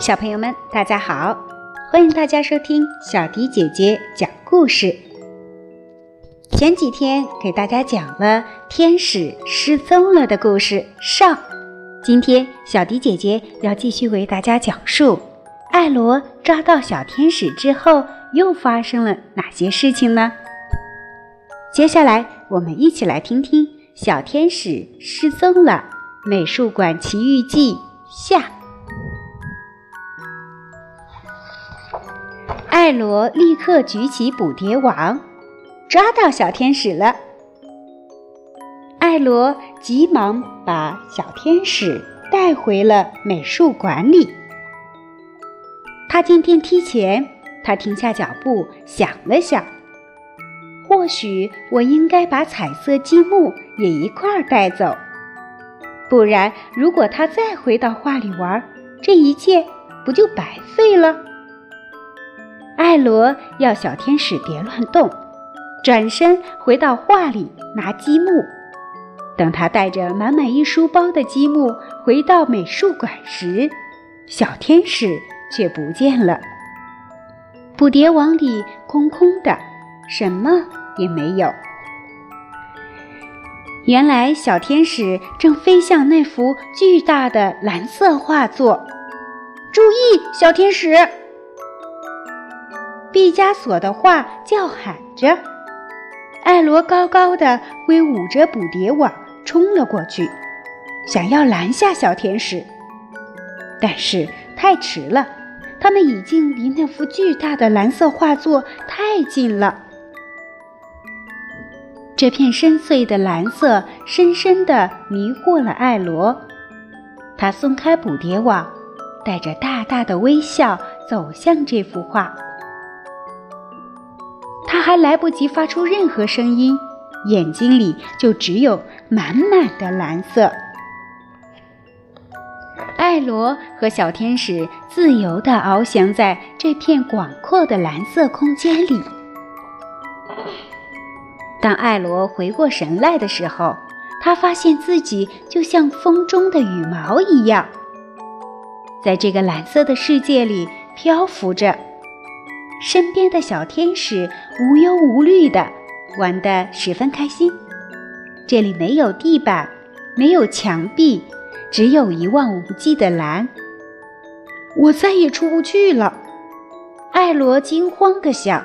小朋友们，大家好！欢迎大家收听小迪姐姐讲故事。前几天给大家讲了天使失踪了的故事上，今天小迪姐姐要继续为大家讲述艾罗抓到小天使之后又发生了哪些事情呢？接下来我们一起来听听《小天使失踪了：美术馆奇遇记》下。艾罗立刻举起捕蝶网，抓到小天使了。艾罗急忙把小天使带回了美术馆里。他进电梯前，他停下脚步，想了想：或许我应该把彩色积木也一块儿带走，不然，如果他再回到画里玩，这一切不就白费了？艾罗要小天使别乱动，转身回到画里拿积木。等他带着满满一书包的积木回到美术馆时，小天使却不见了。捕蝶网里空空的，什么也没有。原来小天使正飞向那幅巨大的蓝色画作。注意，小天使！毕加索的画叫喊着，艾罗高高的挥舞着捕蝶网冲了过去，想要拦下小天使，但是太迟了，他们已经离那幅巨大的蓝色画作太近了。这片深邃的蓝色深深的迷惑了艾罗，他松开捕蝶网，带着大大的微笑走向这幅画。他还来不及发出任何声音，眼睛里就只有满满的蓝色。艾罗和小天使自由地翱翔在这片广阔的蓝色空间里。当艾罗回过神来的时候，他发现自己就像风中的羽毛一样，在这个蓝色的世界里漂浮着。身边的小天使无忧无虑的玩得十分开心。这里没有地板，没有墙壁，只有一望无际的蓝。我再也出不去了，艾罗惊慌地想。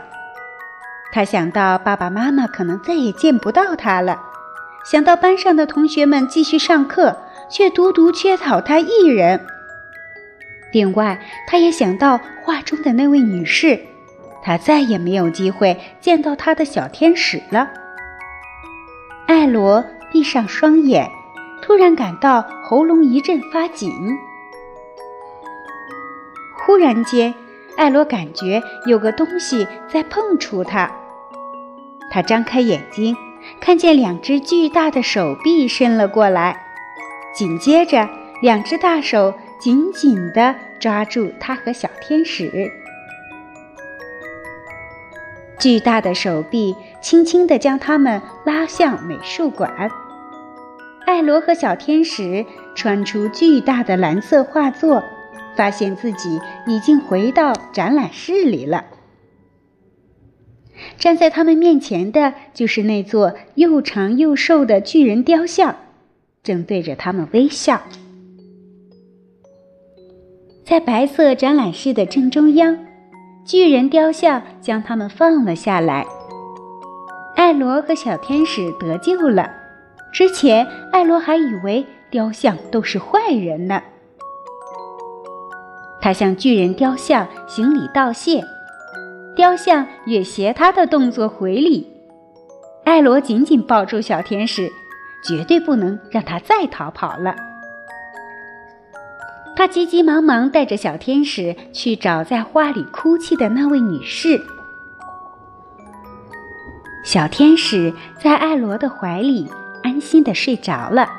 他想到爸爸妈妈可能再也见不到他了，想到班上的同学们继续上课，却独独缺少他一人。另外，他也想到画中的那位女士。他再也没有机会见到他的小天使了。艾罗闭上双眼，突然感到喉咙一阵发紧。忽然间，艾罗感觉有个东西在碰触他。他张开眼睛，看见两只巨大的手臂伸了过来，紧接着，两只大手紧紧地抓住他和小天使。巨大的手臂轻轻地将他们拉向美术馆。艾罗和小天使穿出巨大的蓝色画作，发现自己已经回到展览室里了。站在他们面前的就是那座又长又瘦的巨人雕像，正对着他们微笑。在白色展览室的正中央。巨人雕像将他们放了下来。艾罗和小天使得救了。之前，艾罗还以为雕像都是坏人呢。他向巨人雕像行礼道谢，雕像也学他的动作回礼。艾罗紧紧抱住小天使，绝对不能让他再逃跑了。他急急忙忙带着小天使去找在花里哭泣的那位女士。小天使在艾罗的怀里安心的睡着了。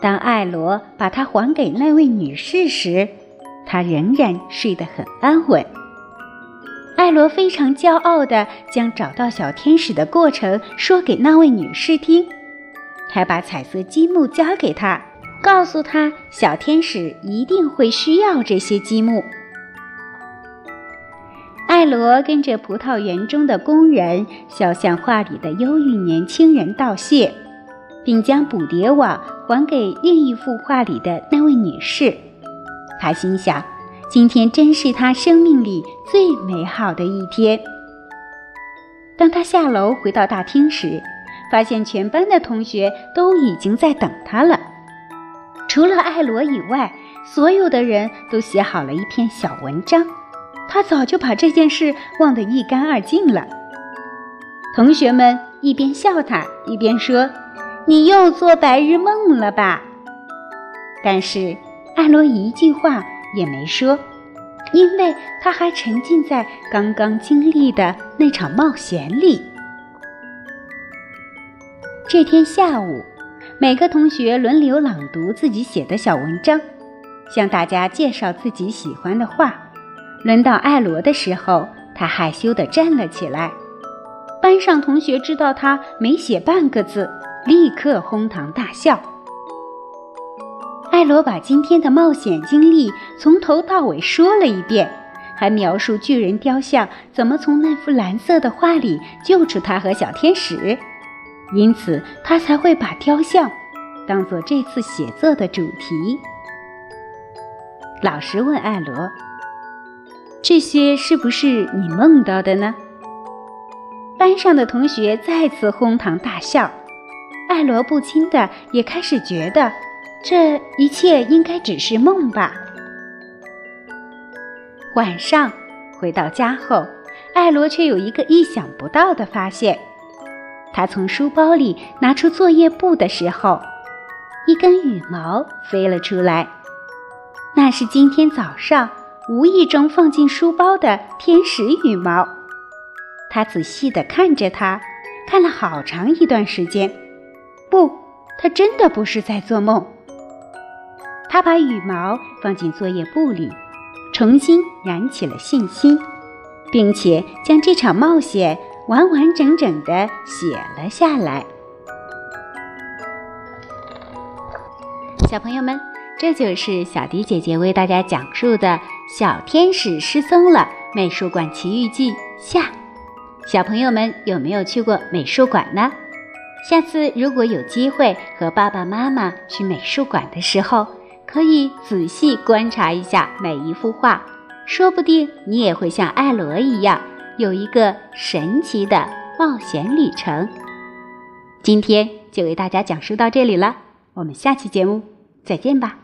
当艾罗把它还给那位女士时，她仍然睡得很安稳。艾罗非常骄傲地将找到小天使的过程说给那位女士听，还把彩色积木交给她，告诉她小天使一定会需要这些积木。艾罗跟着葡萄园中的工人，肖像画里的忧郁年轻人道谢，并将捕蝶网还给另一幅画里的那位女士。他心想。今天真是他生命里最美好的一天。当他下楼回到大厅时，发现全班的同学都已经在等他了。除了艾罗以外，所有的人都写好了一篇小文章。他早就把这件事忘得一干二净了。同学们一边笑他，一边说：“你又做白日梦了吧？”但是艾罗一句话。也没说，因为他还沉浸在刚刚经历的那场冒险里。这天下午，每个同学轮流朗读自己写的小文章，向大家介绍自己喜欢的画。轮到艾罗的时候，他害羞地站了起来。班上同学知道他没写半个字，立刻哄堂大笑。艾罗把今天的冒险经历从头到尾说了一遍，还描述巨人雕像怎么从那幅蓝色的画里救出他和小天使，因此他才会把雕像当做这次写作的主题。老师问艾罗：“这些是不是你梦到的呢？”班上的同学再次哄堂大笑，艾罗不禁的也开始觉得。这一切应该只是梦吧。晚上回到家后，艾罗却有一个意想不到的发现。他从书包里拿出作业簿的时候，一根羽毛飞了出来。那是今天早上无意中放进书包的天使羽毛。他仔细地看着它，看了好长一段时间。不，他真的不是在做梦。他把羽毛放进作业簿里，重新燃起了信心，并且将这场冒险完完整整的写了下来。小朋友们，这就是小迪姐姐为大家讲述的《小天使失踪了：美术馆奇遇记》下。小朋友们有没有去过美术馆呢？下次如果有机会和爸爸妈妈去美术馆的时候，可以仔细观察一下每一幅画，说不定你也会像艾罗一样，有一个神奇的冒险旅程。今天就为大家讲述到这里了，我们下期节目再见吧。